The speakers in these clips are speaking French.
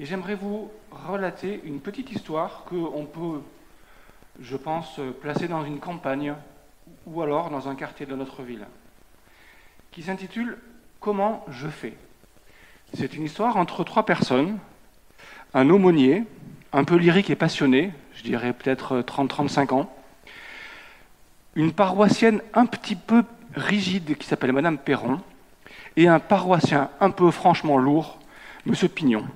Et j'aimerais vous relater une petite histoire qu'on peut, je pense, placer dans une campagne ou alors dans un quartier de notre ville, qui s'intitule Comment je fais C'est une histoire entre trois personnes, un aumônier, un peu lyrique et passionné, je dirais peut-être 30-35 ans, une paroissienne un petit peu rigide qui s'appelle Madame Perron, et un paroissien un peu franchement lourd, Monsieur Pignon.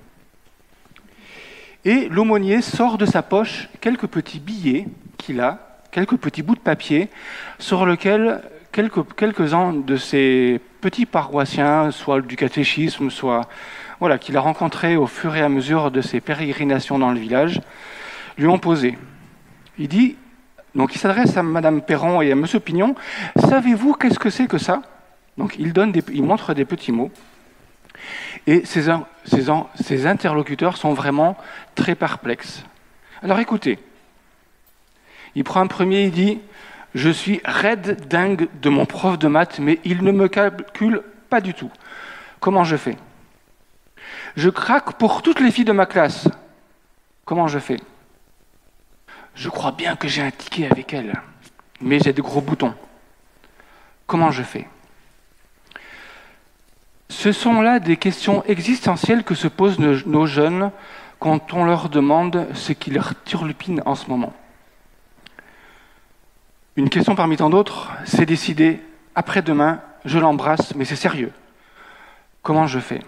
Et l'aumônier sort de sa poche quelques petits billets qu'il a, quelques petits bouts de papier, sur lesquels quelques, quelques-uns de ces petits paroissiens, soit du catéchisme, soit voilà, qu'il a rencontrés au fur et à mesure de ses pérégrinations dans le village, lui ont posé. Il dit, donc il s'adresse à Madame Perron et à Monsieur Pignon, savez-vous qu'est-ce que c'est que ça? Donc il, donne il montre des petits mots. Et ces, interlocuteurs sont vraiment très perplexes. Alors écoutez, il prend un premier, il dit Je suis raide dingue de mon prof de maths, mais il ne me calcule pas du tout. Comment je fais? Je craque pour toutes les filles de ma classe. Comment je fais? Je crois bien que j'ai un ticket avec elle, mais j'ai de gros boutons. Comment je fais? Ce sont là des questions existentielles que se posent nos jeunes quand on leur demande ce qui leur turlupine en ce moment. Une question parmi tant d'autres, c'est décider, après-demain, je l'embrasse, mais c'est sérieux. Comment je fais?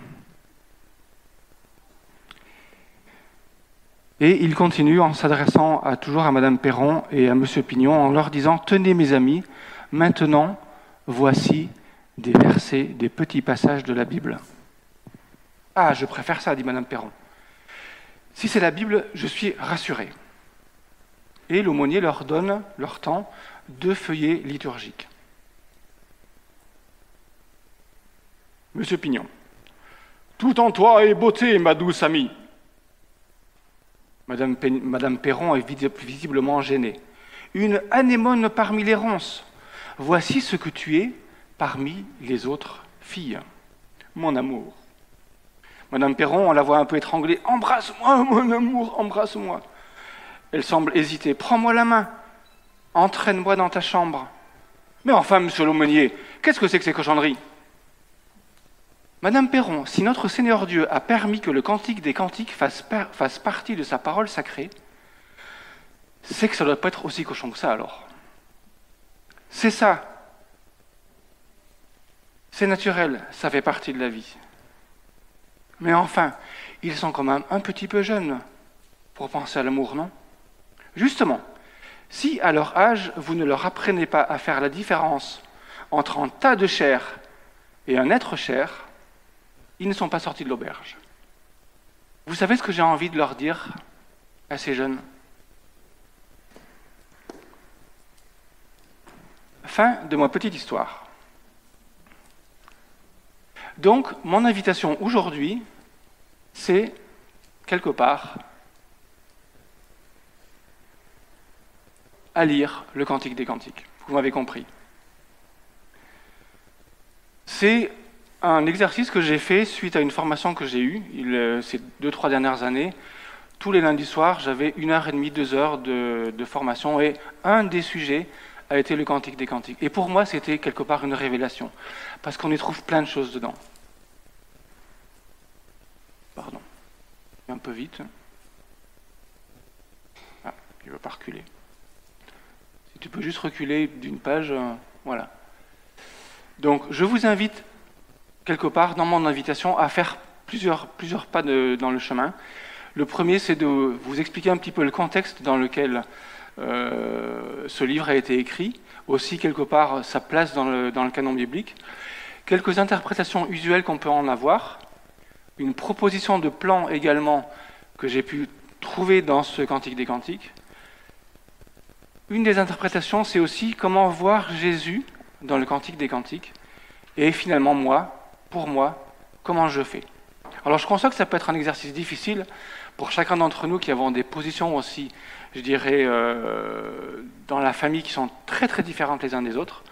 Et il continue en s'adressant toujours à Madame Perron et à Monsieur Pignon en leur disant Tenez mes amis, maintenant, voici des versets, des petits passages de la Bible. Ah, je préfère ça, dit Madame Perron. Si c'est la Bible, je suis rassuré. Et l'aumônier leur donne leur temps deux feuillets liturgiques. Monsieur Pignon, tout en toi est beauté, ma douce amie. Madame, Perron est visiblement gênée. Une anémone parmi les ronces. Voici ce que tu es, parmi les autres filles. Mon amour. Madame Perron, on la voit un peu étranglée. Embrasse-moi, mon amour, embrasse-moi. Elle semble hésiter. Prends-moi la main. Entraîne-moi dans ta chambre. Mais enfin, monsieur l'aumônier, qu'est-ce que c'est que ces cochonneries? Madame Perron, si notre Seigneur Dieu a permis que le cantique des cantiques fasse, fasse partie de sa parole sacrée, c'est que ça ne doit pas être aussi cochon que ça alors. C'est ça, c'est naturel, ça fait partie de la vie. Mais enfin, ils sont quand même un petit peu jeunes pour penser à l'amour, non? Justement, si à leur âge, vous ne leur apprenez pas à faire la différence entre un tas de chair et un être cher, ils ne sont pas sortis de l'auberge. Vous savez ce que j'ai envie de leur dire à ces jeunes? Fin de ma petite histoire. Donc, mon invitation aujourd'hui, c'est quelque part à lire le Cantique des Cantiques. Vous m'avez compris. C'est un exercice que j'ai fait suite à une formation que j'ai eue euh, ces deux, trois dernières années. Tous les lundis soirs, j'avais une heure et demie, deux heures de, de formation et un des sujets a été le Cantique des Cantiques. Et pour moi, c'était quelque part une révélation, parce qu'on y trouve plein de choses dedans. Pardon. Un peu vite. Ah, il ne veut pas reculer. Si tu peux juste reculer d'une page, euh, voilà. Donc, je vous invite, quelque part, dans mon invitation, à faire plusieurs, plusieurs pas dans le chemin. Le premier, c'est de vous expliquer un petit peu le contexte dans lequel euh, ce livre a été écrit, aussi quelque part sa place dans le, dans le canon biblique, quelques interprétations usuelles qu'on peut en avoir, une proposition de plan également que j'ai pu trouver dans ce Cantique des Cantiques. Une des interprétations, c'est aussi comment voir Jésus dans le Cantique des Cantiques, et finalement moi, pour moi, comment je fais. Alors je conçois que ça peut être un exercice difficile pour chacun d'entre nous qui avons des positions aussi je dirais, euh, dans la famille qui sont très très différentes les uns des autres.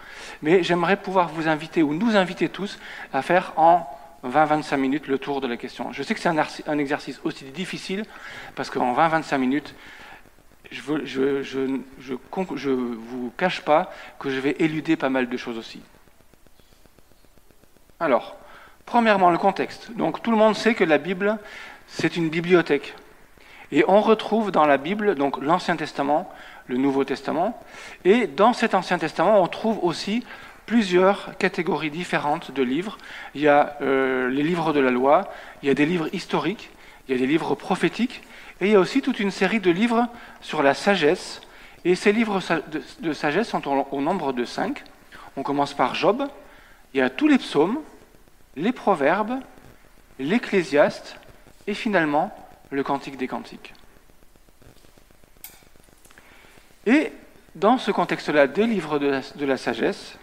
Mais j'aimerais pouvoir vous inviter, ou nous inviter tous, à faire en 20-25 minutes le tour de la question. Je sais que c'est un, exercice aussi difficile parce qu'en 20-25 minutes, je je, je, vous cache pas que je vais éluder pas mal de choses aussi. Alors, premièrement, le contexte. Donc tout le monde sait que la Bible, c'est une bibliothèque. Et on retrouve dans la Bible donc l'Ancien Testament, le Nouveau Testament, et dans cet Ancien Testament, on trouve aussi plusieurs catégories différentes de livres. Il y a euh, les livres de la loi, il y a des livres historiques, il y a des livres prophétiques, et il y a aussi toute une série de livres sur la sagesse. Et ces livres de sagesse sont au nombre de cinq. On commence par Job, il y a tous les psaumes, les proverbes, l'ecclésiaste, et finalement le cantique des cantiques. Et dans ce contexte-là des livres de la sagesse,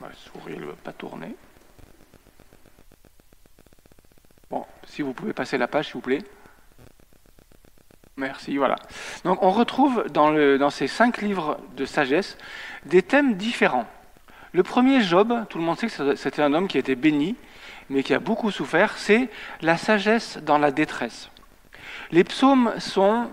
Ma souris ne veut pas tourner. Bon, si vous pouvez passer la page, s'il vous plaît. Merci, voilà. Donc on retrouve dans, dans, ces cinq livres de sagesse des thèmes différents. Le premier, Job, tout le monde sait que c'était un homme qui était béni, mais qui a beaucoup souffert, c'est la sagesse dans la détresse. Les psaumes sont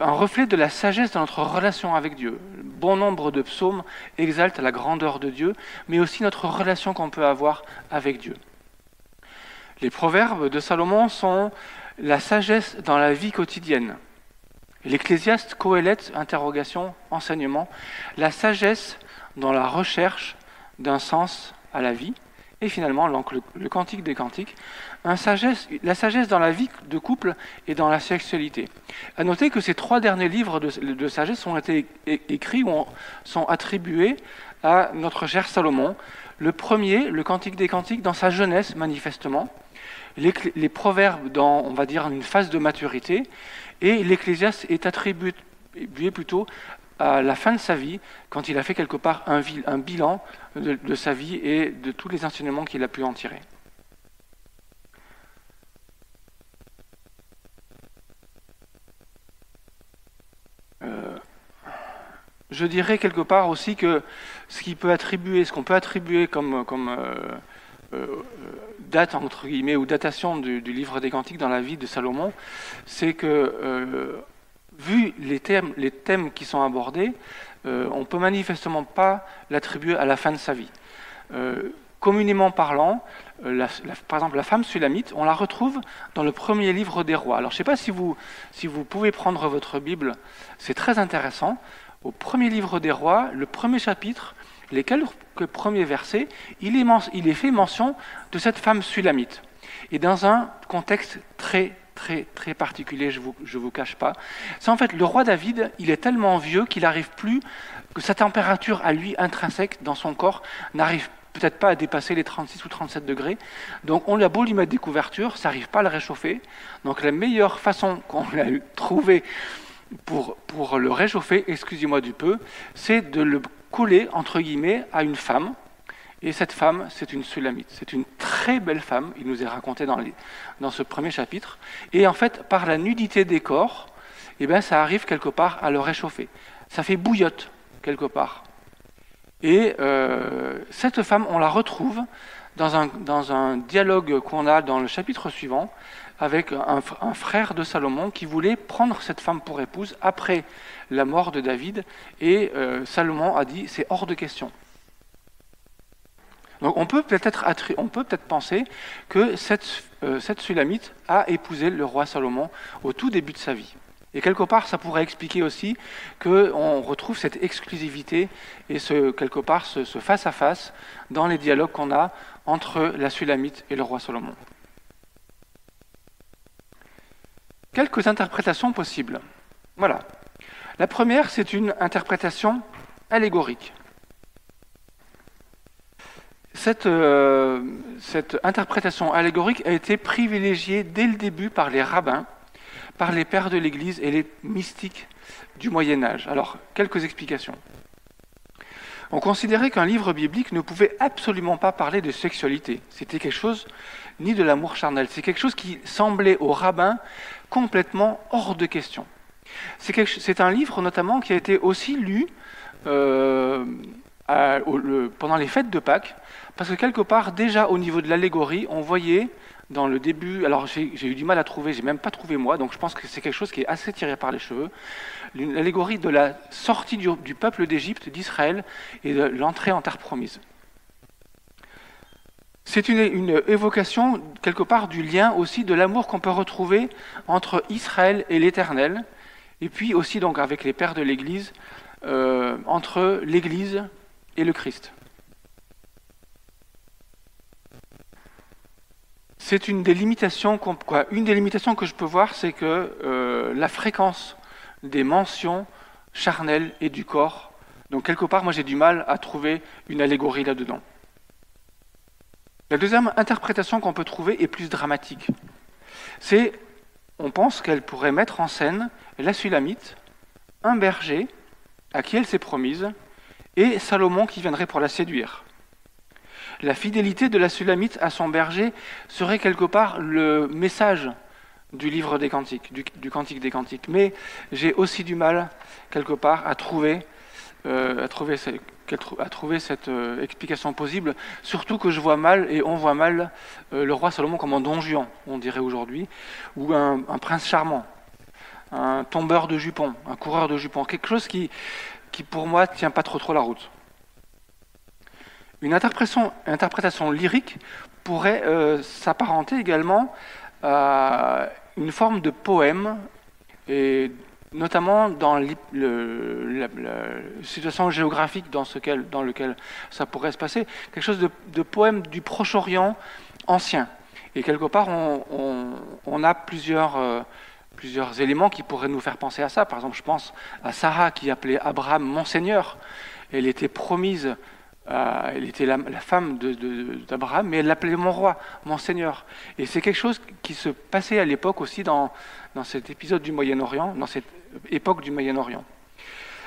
un reflet de la sagesse de notre relation avec Dieu. Bon nombre de psaumes exaltent la grandeur de Dieu, mais aussi notre relation qu'on peut avoir avec Dieu. Les proverbes de Salomon sont la sagesse dans la vie quotidienne. L'Ecclésiaste, Coëlette, interrogation, enseignement, la sagesse dans la recherche d'un sens à la vie. Et finalement, le, cantique des cantiques, la sagesse dans la vie de couple et dans la sexualité. À noter que ces trois derniers livres de, sagesse ont été écrits ou sont attribués à notre cher Salomon. Le premier, le cantique des cantiques, dans sa jeunesse, manifestement. Les, proverbes dans, on va dire, une phase de maturité. Et l'Ecclésiaste est attribué plutôt à la fin de sa vie, quand il a fait quelque part un, bilan de, sa vie et de tous les enseignements qu'il a pu en tirer. Euh, je dirais quelque part aussi que ce peut qu'on peut attribuer comme, euh, euh, date entre guillemets ou datation du, livre des Cantiques dans la vie de Salomon, c'est que vu les thèmes, qui sont abordés, euh, on ne peut manifestement pas l'attribuer à la fin de sa vie. Euh, communément parlant, euh, par exemple, la femme sulamite, on la retrouve dans le premier livre des rois. Alors, je ne sais pas si vous, si vous pouvez prendre votre Bible, c'est très intéressant. Au premier livre des rois, le premier chapitre, les quelques premiers versets, il est fait mention de cette femme sulamite. Et dans un contexte très très très particulier, je ne vous, je vous cache pas. C'est en fait le roi David, il est tellement vieux qu'il n'arrive plus, que sa température à lui intrinsèque dans son corps n'arrive peut-être pas à dépasser les 36 ou 37 degrés. Donc on a beau lui mettre des couvertures, ça n'arrive pas à le réchauffer. Donc la meilleure façon qu'on a trouvé pour, pour le réchauffer, excusez-moi du peu, c'est de le coller, entre guillemets, à une femme et cette femme, c'est une Sulamite. C'est une très belle femme, il nous est raconté dans, ce premier chapitre. Et en fait, par la nudité des corps, eh bien, ça arrive quelque part à le réchauffer. Ça fait bouillotte, quelque part. Et euh, cette femme, on la retrouve dans un, dans un dialogue qu'on a dans le chapitre suivant avec un, frère de Salomon qui voulait prendre cette femme pour épouse après la mort de David. Et euh, Salomon a dit, c'est hors de question. Donc on peut peut-être peut penser que cette, euh, Sulamite a épousé le roi Salomon au tout début de sa vie. Et quelque part, ça pourrait expliquer aussi qu'on retrouve cette exclusivité et ce, quelque part ce face-à-face dans les dialogues qu'on a entre la Sulamite et le roi Salomon. Quelques interprétations possibles. Voilà. La première, c'est une interprétation allégorique. Euh, cette, interprétation allégorique a été privilégiée dès le début par les rabbins, par les pères de l'Église et les mystiques du Moyen Âge. Alors, quelques explications. On considérait qu'un livre biblique ne pouvait absolument pas parler de sexualité. C'était quelque chose, ni de l'amour charnel. C'est quelque chose qui semblait aux rabbins complètement hors de question. C'est un livre notamment qui a été aussi lu euh, pendant les fêtes de Pâques, parce que quelque part, déjà au niveau de l'allégorie, on voyait dans le début, alors j'ai eu du mal à trouver, j'ai même pas trouvé moi, donc je pense que c'est quelque chose qui est assez tiré par les cheveux, l'allégorie de la sortie du, du peuple d'Égypte, d'Israël, et de l'entrée en terre promise. C'est une, évocation, quelque part, du lien aussi de l'amour qu'on peut retrouver entre Israël et l'Éternel, et puis aussi donc avec les pères de l'Église, euh, entre l'Église et le Christ. C'est une des limitations, que je peux voir, c'est que euh, la fréquence des mentions charnelles et du corps, donc quelque part, moi j'ai du mal à trouver une allégorie là-dedans. La deuxième interprétation qu'on peut trouver est plus dramatique. C'est, on pense qu'elle pourrait mettre en scène la Sulamite, un berger à qui elle s'est promise, et Salomon qui viendrait pour la séduire. La fidélité de la Sulamite à son berger serait quelque part le message du livre des cantiques, du, cantique des cantiques. Mais j'ai aussi du mal, quelque part, à trouver, euh, cette euh, explication possible, surtout que je vois mal, et on voit mal, euh, le roi Salomon comme un don on dirait aujourd'hui, ou un, prince charmant, un tombeur de jupons, un coureur de jupons, quelque chose qui, qui pour moi tient pas trop trop la route. Une interprétation, interprétation lyrique pourrait euh, s'apparenter également à une forme de poème et notamment dans la, situation géographique dans, ce dans lequel ça pourrait se passer, quelque chose de, poème du Proche-Orient ancien. Et quelque part, on, a plusieurs, euh, plusieurs éléments qui pourraient nous faire penser à ça. Par exemple, je pense à Sarah qui appelait Abraham Monseigneur. Elle était promise euh, elle était la, femme d'Abraham, mais elle l'appelait mon roi, mon seigneur. Et c'est quelque chose qui se passait à l'époque aussi dans, cet épisode du Moyen-Orient, dans cette époque du Moyen-Orient.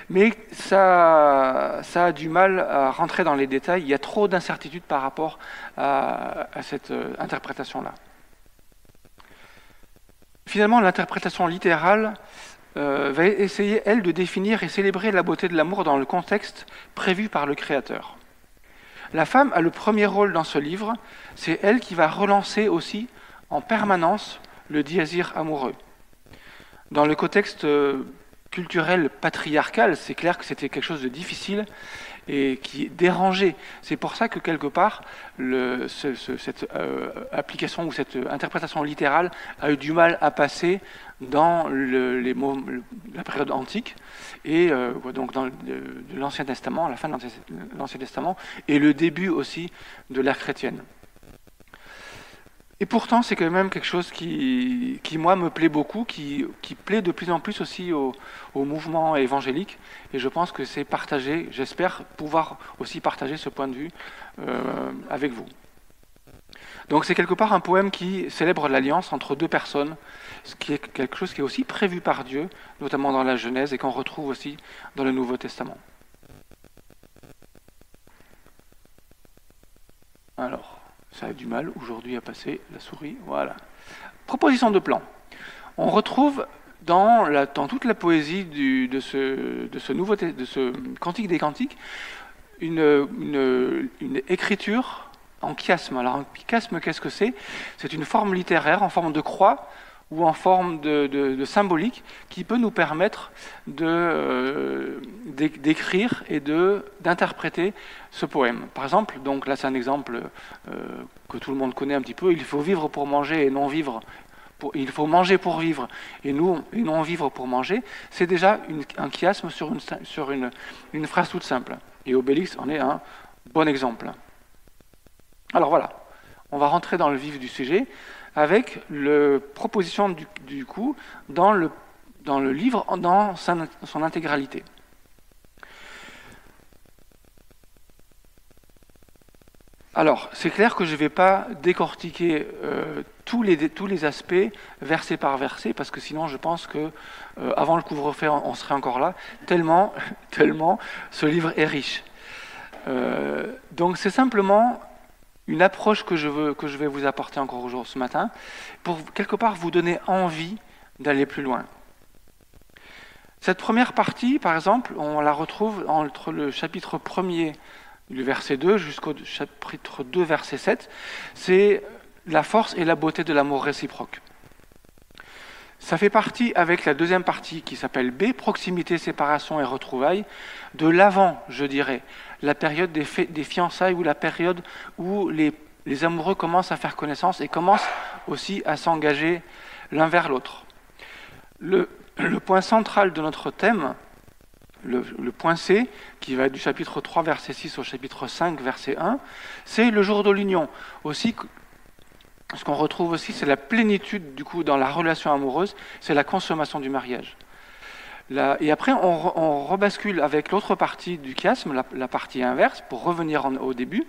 Mais ça, ça a du mal à rentrer dans les détails. Il y a trop d'incertitudes par rapport à, cette euh, interprétation-là. Finalement, l'interprétation littérale euh, va essayer, elle, de définir et célébrer la beauté de l'amour dans le contexte prévu par le Créateur. La femme a le premier rôle dans ce livre, c'est elle qui va relancer aussi en permanence le désir amoureux. Dans le contexte euh, culturel patriarcal, c'est clair que c'était quelque chose de difficile et qui dérangeait. C'est pour ça que quelque part, cette euh, application ou cette interprétation littérale a eu du mal à passer dans la période antique et euh, donc dans l'Ancien Testament, la fin de l'Ancien Testament, et le début aussi de l'ère chrétienne. Et pourtant, c'est quand même quelque chose qui, qui moi, me plaît beaucoup, qui, plaît de plus en plus aussi au, au mouvement évangélique. Et je pense que c'est partagé, j'espère pouvoir aussi partager ce point de vue euh, avec vous. Donc c'est quelque part un poème qui célèbre l'alliance entre deux personnes, ce qui est quelque chose qui est aussi prévu par Dieu, notamment dans la Genèse, et qu'on retrouve aussi dans le Nouveau Testament. Alors, ça a du mal aujourd'hui à passer la souris. Voilà. Proposition de plan. On retrouve dans, toute la poésie de, ce, Cantique des Cantiques une, une écriture en chiasme. Alors, un chiasme, qu'est-ce que c'est? C'est une forme littéraire en forme de croix ou en forme de, symbolique qui peut nous permettre euh, d'écrire et d'interpréter ce poème. Par exemple, donc là c'est un exemple euh, que tout le monde connaît un petit peu, il faut vivre pour manger et non vivre il faut manger pour vivre et, nous, et non vivre pour manger, c'est déjà un chiasme sur une, une, phrase toute simple. Et Obélix en est un bon exemple. Alors voilà, on va rentrer dans le vif du sujet avec la proposition du, coup dans le, livre dans son intégralité. Alors, c'est clair que je ne vais pas décortiquer euh, tous, les, tous les aspects verset par verset, parce que sinon je pense que euh, avant le couvre-feu, on serait encore là, tellement, tellement ce livre est riche. Euh, donc c'est simplement une approche que je, veux, vais vous apporter encore aujourd'hui ce matin, pour quelque part vous donner envie d'aller plus loin. Cette première partie, par exemple, on la retrouve entre le chapitre 1er, du verset 2, jusqu'au chapitre 2, verset 7. C'est la force et la beauté de l'amour réciproque. Ça fait partie avec la deuxième partie qui s'appelle B, proximité, séparation et retrouvailles, de l'avant, je dirais, la période des, fiançailles ou la période où les, amoureux commencent à faire connaissance et commencent aussi à s'engager l'un vers l'autre. Le, point central de notre thème, le, le, point C, qui va du chapitre 3, verset 6 au chapitre 5, verset 1, c'est le jour de l'union. Aussi, ce qu'on retrouve aussi, c'est la plénitude du coup dans la relation amoureuse, c'est la consommation du mariage. Et après, on, rebascule avec l'autre partie du chiasme, la, partie inverse, pour revenir au début,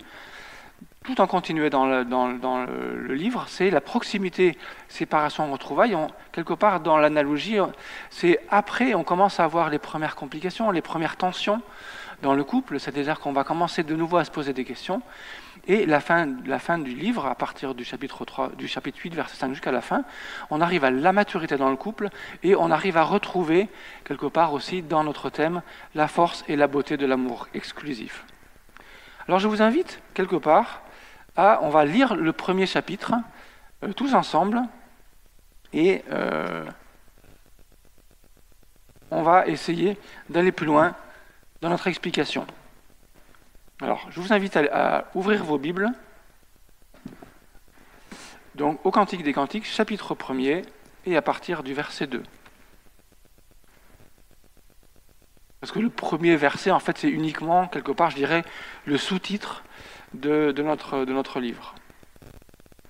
tout en continuant dans le, dans, le, livre, c'est la proximité, séparation, retrouvailles. quelque part, dans l'analogie, c'est après, on commence à avoir les premières complications, les premières tensions dans le couple, c'est-à-dire qu'on va commencer de nouveau à se poser des questions. Et la fin, du livre, à partir du chapitre, 3, du chapitre 8, verset 5 jusqu'à la fin, on arrive à la maturité dans le couple et on arrive à retrouver, quelque part aussi, dans notre thème, la force et la beauté de l'amour exclusif. Alors je vous invite, quelque part, à. On va lire le premier chapitre, euh, tous ensemble, et euh, on va essayer d'aller plus loin dans notre explication. Alors, je vous invite à, ouvrir vos Bibles. Donc, au Cantique des Cantiques, chapitre 1er, et à partir du verset 2. Parce que le premier verset, en fait, c'est uniquement, quelque part, je dirais, le sous-titre de, notre, de, notre, livre.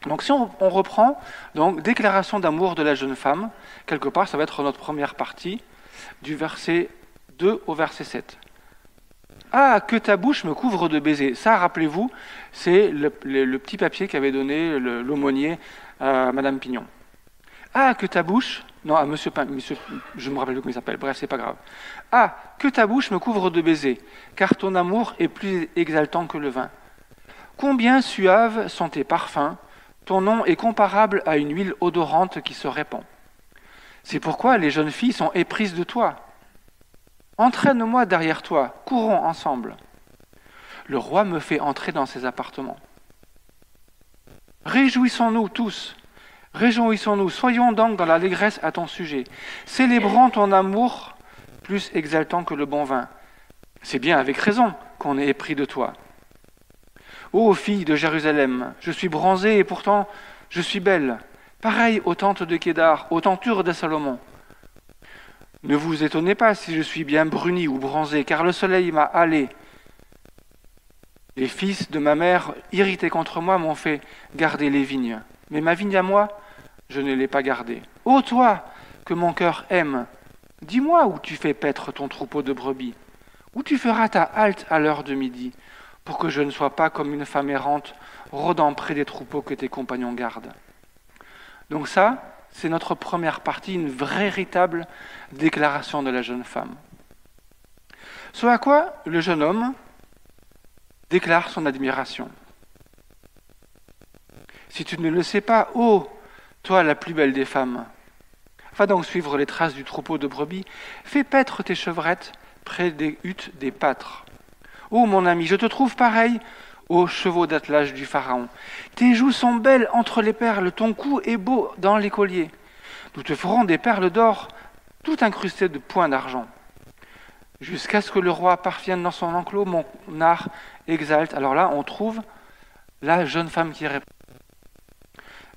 Donc si on, on, reprend, donc déclaration d'amour de la jeune femme, quelque part, ça va être notre première partie, du verset 2 au verset 7. Ah, que ta bouche me couvre de baisers. Ça, rappelez-vous, c'est le, petit papier qu'avait donné l'aumônier à Madame Pignon. Ah, que ta bouche. Non, à monsieur, monsieur je me rappelle plus comment il s'appelle, bref, c'est pas grave. Ah, que ta bouche me couvre de baisers, car ton amour est plus exaltant que le vin. Combien suaves sont tes parfums, ton nom est comparable à une huile odorante qui se répand. C'est pourquoi les jeunes filles sont éprises de toi. Entraîne-moi derrière toi, courons ensemble. Le roi me fait entrer dans ses appartements. Réjouissons-nous tous, réjouissons-nous, soyons donc dans l'allégresse à ton sujet, célébrons ton amour plus exaltant que le bon vin. C'est bien avec raison qu'on est épris de toi. Ô fille de Jérusalem, je suis bronzée et pourtant je suis belle, pareille aux tentes de Kédar, aux tentures de Salomon. Ne vous étonnez pas si je suis bien bruni ou bronzé, car le soleil m'a halé. Les fils de ma mère, irrités contre moi, m'ont fait garder les vignes. Mais ma vigne à moi, je ne l'ai pas gardée. Ô toi, que mon cœur aime, dis-moi où tu fais paître ton troupeau de brebis, où tu feras ta halte à l'heure de midi, pour que je ne sois pas comme une femme errante, rôdant près des troupeaux que tes compagnons gardent. Donc ça, c'est notre première partie, une véritable déclaration de la jeune femme. Ce à quoi le jeune homme déclare son admiration. Si tu ne le sais pas, oh, toi la plus belle des femmes, va donc suivre les traces du troupeau de brebis, fais paître tes chevrettes près des huttes des pâtres. Oh, mon ami, je te trouve pareil aux chevaux d'attelage du Pharaon. Tes joues sont belles entre les perles, ton cou est beau dans les colliers. Nous te ferons des perles d'or, tout incrustées de points d'argent. Jusqu'à ce que le roi parvienne dans son enclos, mon art exalte. Alors là, on trouve la jeune femme qui répond.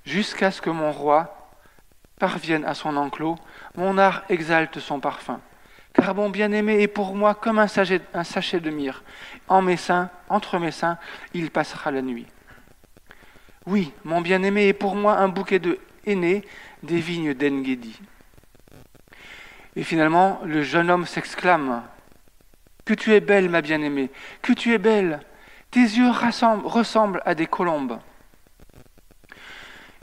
Jusqu'à ce que mon roi parvienne à son enclos, mon art exalte son parfum mon bien-aimé est pour moi comme un sachet, un sachet de myrrhe. En mes seins, entre mes seins, il passera la nuit. Oui, mon bien-aimé est pour moi un bouquet de henné des vignes d'Engedi. Et finalement, le jeune homme s'exclame Que tu es belle, ma bien-aimée, que tu es belle, tes yeux ressemblent à des colombes.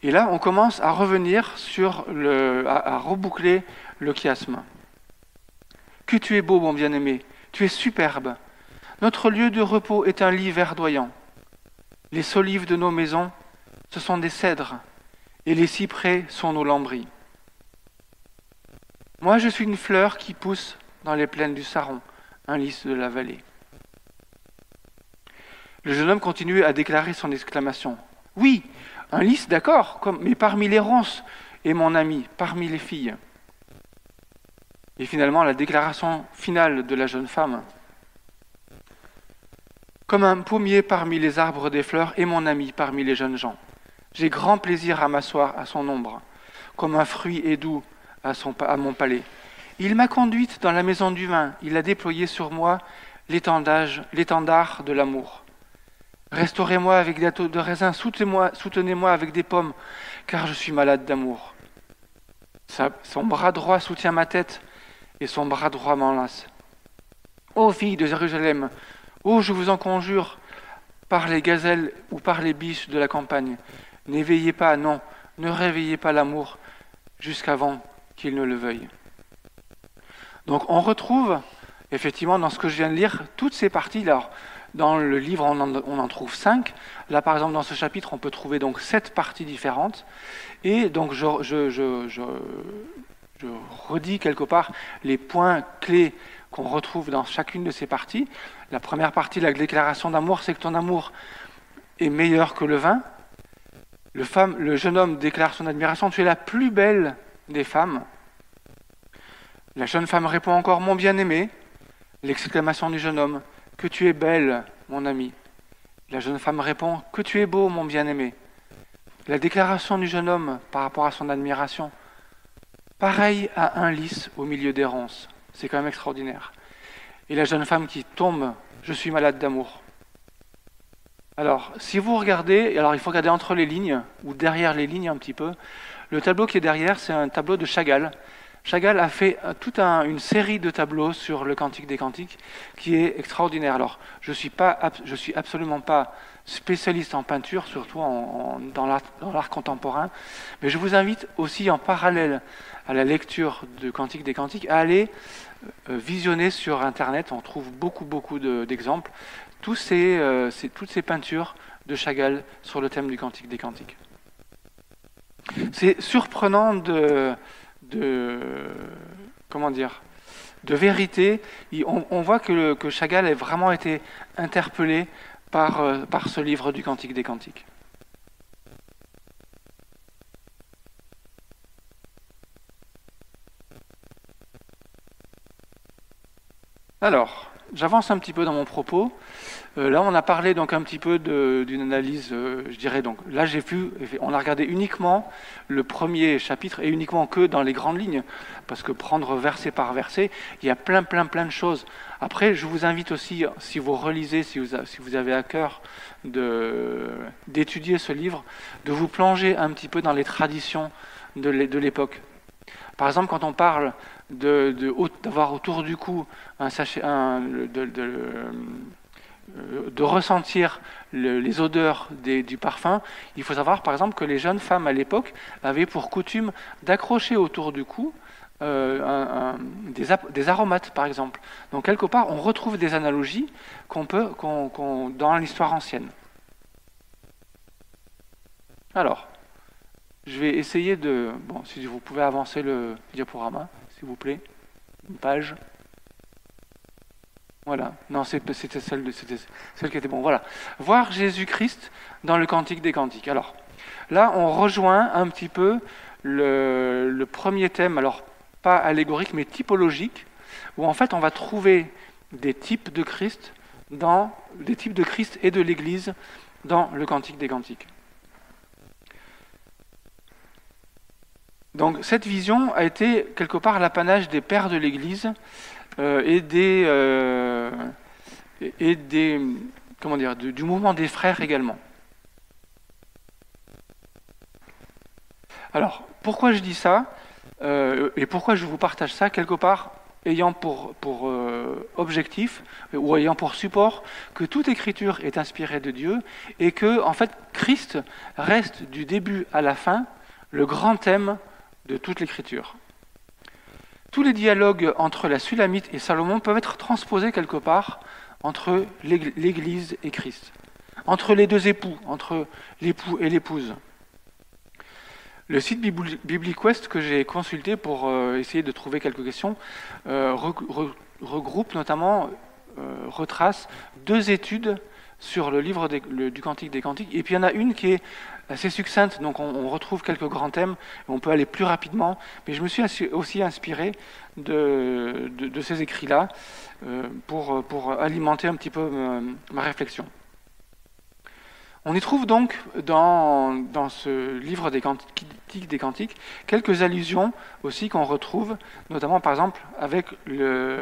Et là, on commence à revenir sur le, à, à reboucler le chiasme. Que tu es beau, mon bien-aimé, tu es superbe. Notre lieu de repos est un lit verdoyant. Les solives de nos maisons, ce sont des cèdres, et les cyprès sont nos lambris. Moi, je suis une fleur qui pousse dans les plaines du Saron, un lys de la vallée. Le jeune homme continue à déclarer son exclamation. Oui, un lys, d'accord, mais parmi les ronces et mon ami, parmi les filles. Et finalement, la déclaration finale de la jeune femme. Comme un pommier parmi les arbres des fleurs et mon ami parmi les jeunes gens. J'ai grand plaisir à m'asseoir à son ombre, comme un fruit est doux à, mon palais. Il m'a conduite dans la maison du vin, il a déployé sur moi l'étendard de l'amour. Restaurez-moi avec des de raisin, soutenez-moi soutenez avec des pommes, car je suis malade d'amour. Son bras droit soutient ma tête, et son bras droit m'enlace. Ô fille de Jérusalem, ô je vous en conjure, par les gazelles ou par les biches de la campagne, n'éveillez pas, non, ne réveillez pas l'amour jusqu'avant qu'il ne le veuille. Donc on retrouve effectivement dans ce que je viens de lire toutes ces parties. là dans le livre, on en, trouve cinq. Là, par exemple, dans ce chapitre, on peut trouver donc sept parties différentes. Et donc, je, je redis quelque part les points clés qu'on retrouve dans chacune de ces parties. La première partie, la déclaration d'amour, c'est que ton amour est meilleur que le vin. Le jeune homme déclare son admiration, tu es la plus belle des femmes. La jeune femme répond encore, mon bien-aimé. L'exclamation du jeune homme, que tu es belle, mon ami. La jeune femme répond Que tu es beau, mon bien-aimé. La déclaration du jeune homme par rapport à son admiration, pareil à un lys au milieu des ronces. C'est quand même extraordinaire. Et la jeune femme qui tombe Je suis malade d'amour. Alors, si vous regardez, alors il faut regarder entre les lignes, ou derrière les lignes un petit peu, le tableau qui est derrière, c'est un tableau de Chagall. Chagall a fait euh, toute une série de tableaux sur le Cantique des Cantiques qui est extraordinaire. Alors, je ne suis, suis absolument pas spécialiste en peinture, surtout dans l'art contemporain, mais je vous invite aussi en parallèle à la lecture de Cantique des Cantiques à aller euh, visionner sur Internet. On trouve beaucoup, beaucoup d'exemples. Euh, toutes ces peintures de Chagall sur le thème du Cantique des Cantiques. C'est surprenant de de comment dire de vérité. On, voit que, que, Chagall a vraiment été interpellé par, euh, par ce livre du Cantique des Cantiques. Alors, j'avance un petit peu dans mon propos. Euh, là, on a parlé donc un petit peu d'une analyse, euh, je dirais donc. Là, j'ai vu, on a regardé uniquement le premier chapitre et uniquement que dans les grandes lignes, parce que prendre verset par verset, il y a plein, plein, plein de choses. Après, je vous invite aussi, si vous relisez, si vous, si vous avez à cœur d'étudier ce livre, de vous plonger un petit peu dans les traditions de l'époque. Par exemple, quand on parle d'avoir autour du cou un sachet, un, de, de ressentir les odeurs du parfum, il faut savoir par exemple que les jeunes femmes à l'époque avaient pour coutume d'accrocher autour du cou euh, des, aromates par exemple. Donc quelque part on retrouve des analogies qu'on peut dans l'histoire ancienne. Alors, je vais essayer de... Bon, si vous pouvez avancer le diaporama, s'il vous plaît, une page. Voilà. Non, c'était celle, qui était bon. Voilà. Voir Jésus-Christ dans le Cantique des Cantiques. Alors, là, on rejoint un petit peu le, premier thème, alors pas allégorique, mais typologique, où en fait, on va trouver des types de Christ dans des types de Christ et de l'Église dans le Cantique des Cantiques. Donc cette vision a été quelque part l'apanage des pères de l'Église euh, et des, euh, et des comment dire, du, mouvement des frères également. Alors, pourquoi je dis ça euh, et pourquoi je vous partage ça quelque part ayant pour, pour objectif ou ayant pour support que toute écriture est inspirée de Dieu et que en fait Christ reste du début à la fin le grand thème de toute l'écriture. Tous les dialogues entre la Sulamite et Salomon peuvent être transposés quelque part entre l'Église et Christ, entre les deux époux, entre l'époux et l'épouse. Le site BibliQuest que j'ai consulté pour euh, essayer de trouver quelques questions euh, regroupe notamment, euh, retrace deux études sur le livre du Cantique des Cantiques. Et puis il y en a une qui est assez succincte, donc on, retrouve quelques grands thèmes, on peut aller plus rapidement. Mais je me suis aussi inspiré de, ces écrits-là pour, pour, alimenter un petit peu ma réflexion. On y trouve donc dans, dans ce livre des cantiques, des cantiques quelques allusions aussi qu'on retrouve, notamment par exemple avec le,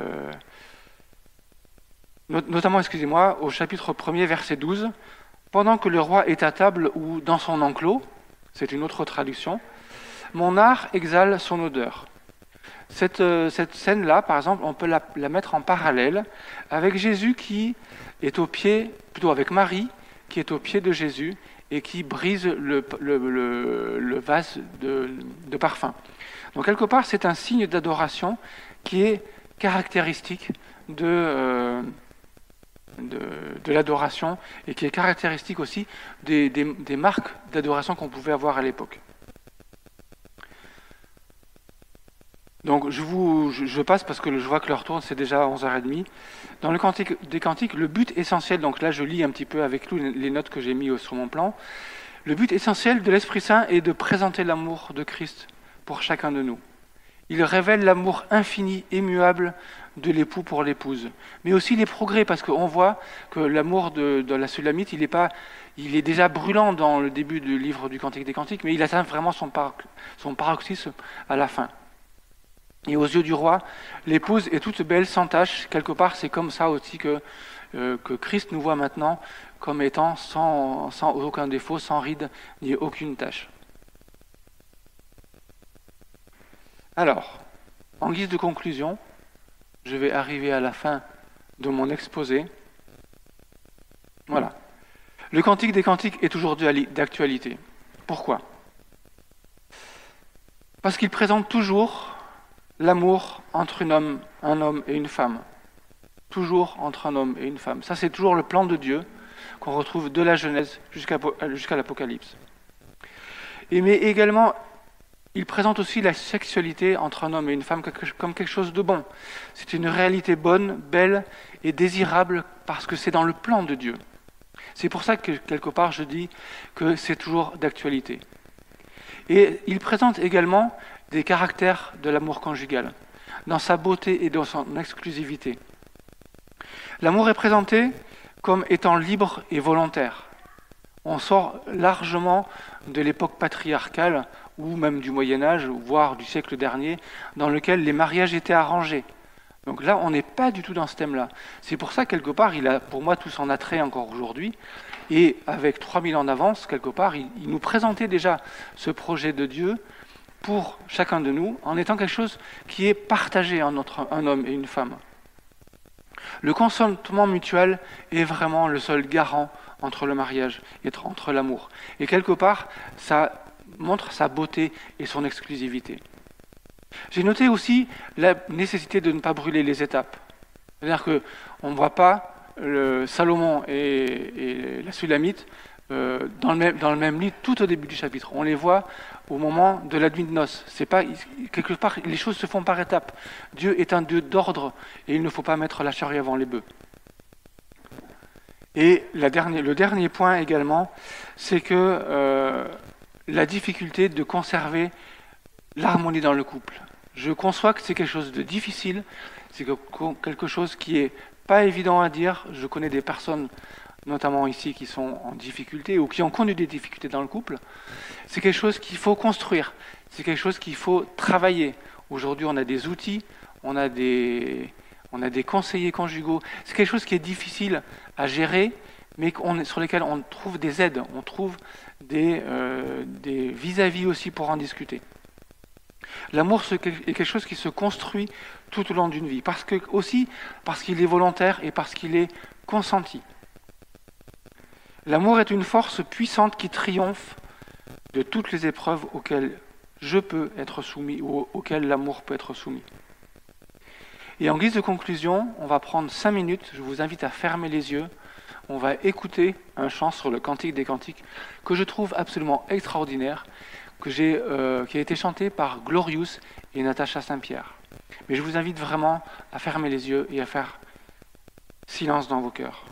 notamment, excusez-moi, au chapitre 1er, verset 12, pendant que le roi est à table ou dans son enclos, c'est une autre traduction, mon art exhale son odeur. Cette, euh, scène-là, par exemple, on peut la, la, mettre en parallèle avec Jésus qui est au pied, plutôt avec Marie, qui est au pied de Jésus et qui brise le, vase de, parfum. Donc quelque part, c'est un signe d'adoration qui est caractéristique de, euh, de, l'adoration et qui est caractéristique aussi des marques d'adoration qu'on pouvait avoir à l'époque. Donc je, vous, je, passe parce que je vois que leur tourne, c'est déjà 11h30. Dans le cantique des cantiques, le but essentiel, donc là je lis un petit peu avec vous les notes que j'ai mises sur mon plan, le but essentiel de l'Esprit Saint est de présenter l'amour de Christ pour chacun de nous. Il révèle l'amour infini, immuable de l'époux pour l'épouse, mais aussi les progrès, parce qu'on voit que l'amour de, la Sulamite, il est, pas, il est déjà brûlant dans le début du livre du Cantique des Cantiques, mais il atteint vraiment son, son paroxysme à la fin. Et aux yeux du roi, l'épouse est toute belle, sans tache. Quelque part, c'est comme ça aussi que, euh, que Christ nous voit maintenant comme étant sans, sans aucun défaut, sans ride, ni aucune tache. Alors, en guise de conclusion, je vais arriver à la fin de mon exposé. Voilà. Le cantique des cantiques est toujours d'actualité. Pourquoi? Parce qu'il présente toujours l'amour entre un homme, un homme et une femme. Toujours entre un homme et une femme. Ça, c'est toujours le plan de Dieu qu'on retrouve de la Genèse jusqu'à l'Apocalypse. Et mais également, il présente aussi la sexualité entre un homme et une femme comme quelque chose de bon. C'est une réalité bonne, belle et désirable parce que c'est dans le plan de Dieu. C'est pour ça que quelque part je dis que c'est toujours d'actualité. Et il présente également des caractères de l'amour conjugal, dans sa beauté et dans son exclusivité. L'amour est présenté comme étant libre et volontaire. On sort largement de l'époque patriarcale, ou même du Moyen Âge, voire du siècle dernier, dans lequel les mariages étaient arrangés. Donc là, on n'est pas du tout dans ce thème-là. C'est pour ça, quelque part, il a pour moi tout son attrait encore aujourd'hui. Et avec 3000 ans d'avance, quelque part, il, il, nous présentait déjà ce projet de Dieu pour chacun de nous en étant quelque chose qui est partagé entre un homme et une femme. Le consentement mutuel est vraiment le seul garant entre le mariage et entre l'amour. Et quelque part, ça montre sa beauté et son exclusivité. J'ai noté aussi la nécessité de ne pas brûler les étapes. C'est-à-dire qu'on ne voit pas le Salomon et, la Sulamite euh, dans, le même, lit tout au début du chapitre. On les voit au moment de la nuit de noces. Pas quelque part les choses se font par étapes. Dieu est un Dieu d'ordre et il ne faut pas mettre la charrue avant les bœufs. Et le dernier point également, c'est que euh, la difficulté de conserver l'harmonie dans le couple. Je conçois que c'est quelque chose de difficile, c'est quelque chose qui est pas évident à dire. Je connais des personnes notamment ici, qui sont en difficulté ou qui ont connu des difficultés dans le couple, c'est quelque chose qu'il faut construire, c'est quelque chose qu'il faut travailler. Aujourd'hui, on a des outils, on a des, on a des conseillers conjugaux. C'est quelque chose qui est difficile à gérer, mais sur lesquels on trouve des aides, on trouve des euh, vis-à-vis -vis aussi pour en discuter. L'amour est quelque chose qui se construit tout au long d'une vie, parce que, aussi parce qu'il est volontaire et parce qu'il est consenti. L'amour est une force puissante qui triomphe de toutes les épreuves auxquelles je peux être soumis ou auxquelles l'amour peut être soumis. Et en guise de conclusion, on va prendre cinq minutes, je vous invite à fermer les yeux, on va écouter un chant sur le Cantique des Cantiques que je trouve absolument extraordinaire, euh, qui a été chanté par Glorious et Natacha Saint-Pierre. Mais je vous invite vraiment à fermer les yeux et à faire silence dans vos cœurs.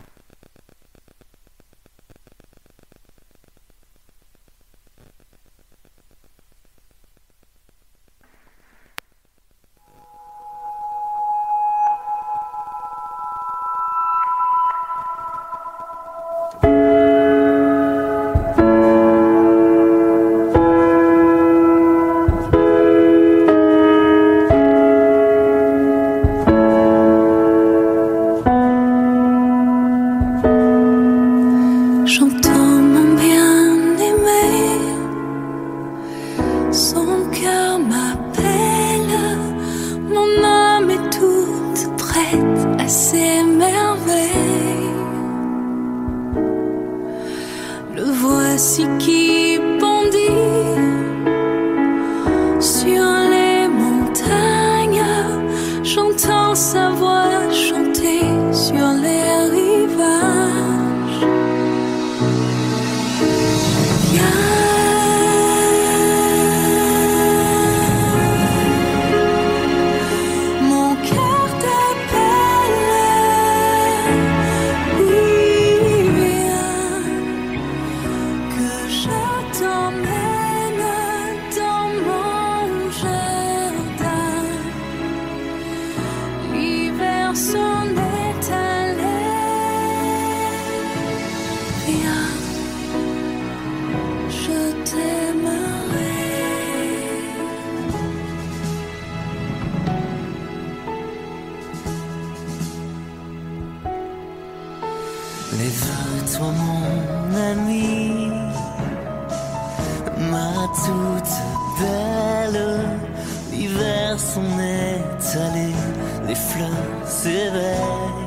Mais veux-toi mon ami, ma toute belle, l'hiver s'en est allé, les fleurs s'éveillent.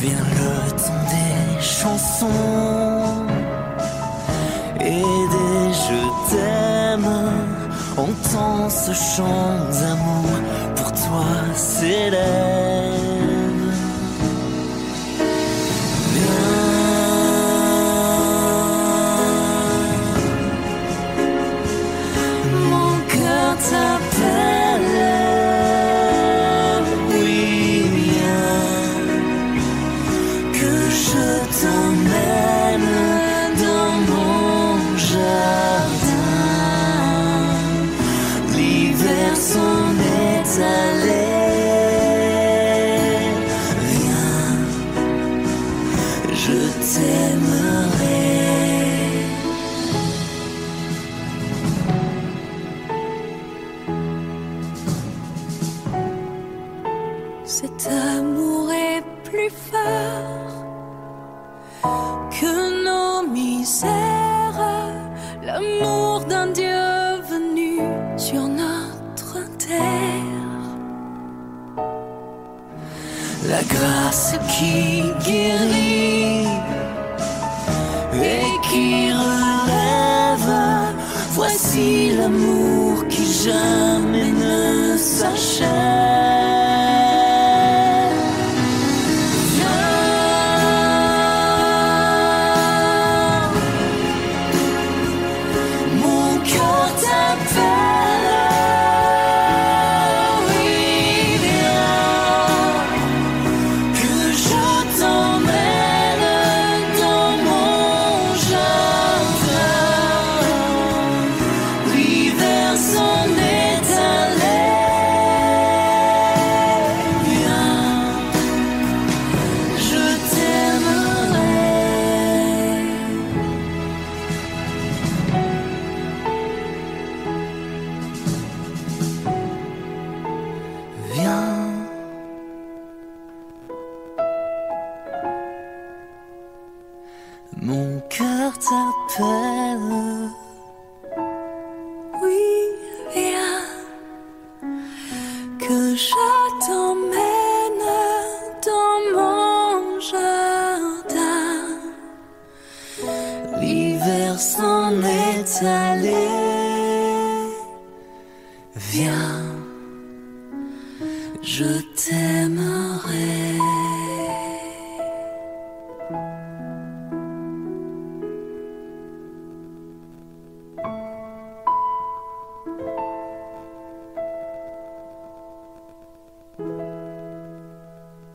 Viens le temps des chansons et des je t'aime. Entends ce chant d'amour pour toi célèbre.